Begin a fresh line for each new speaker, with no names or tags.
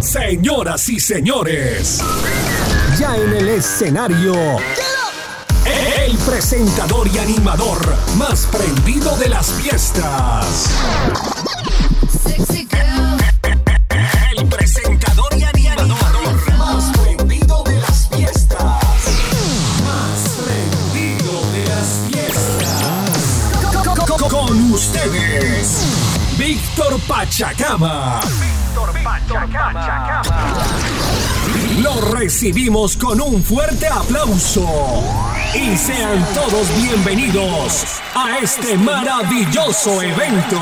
Señoras y señores, ya en el escenario, el presentador y animador más prendido de las fiestas. El presentador y animador más prendido de las fiestas. Más prendido de las fiestas. Co- co- co- Con ustedes, Víctor Pachacama. Lo recibimos con un fuerte aplauso. Y sean todos bienvenidos a este maravilloso evento.